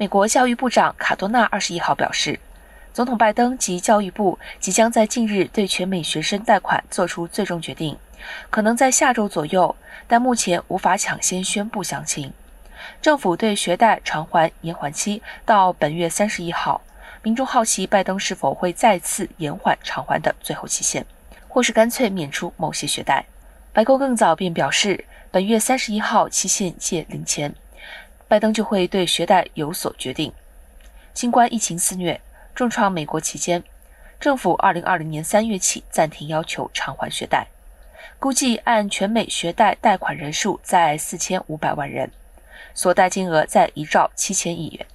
美国教育部长卡多纳二十一号表示，总统拜登及教育部即将在近日对全美学生贷款做出最终决定，可能在下周左右，但目前无法抢先宣布详情。政府对学贷偿还延缓期到本月三十一号，民众好奇拜登是否会再次延缓偿还的最后期限，或是干脆免除某些学贷。白宫更早便表示，本月三十一号期限届零前。拜登就会对学贷有所决定。新冠疫情肆虐，重创美国期间，政府二零二零年三月起暂停要求偿还学贷，估计按全美学贷贷款人数在四千五百万人，所贷金额在一兆七千亿元。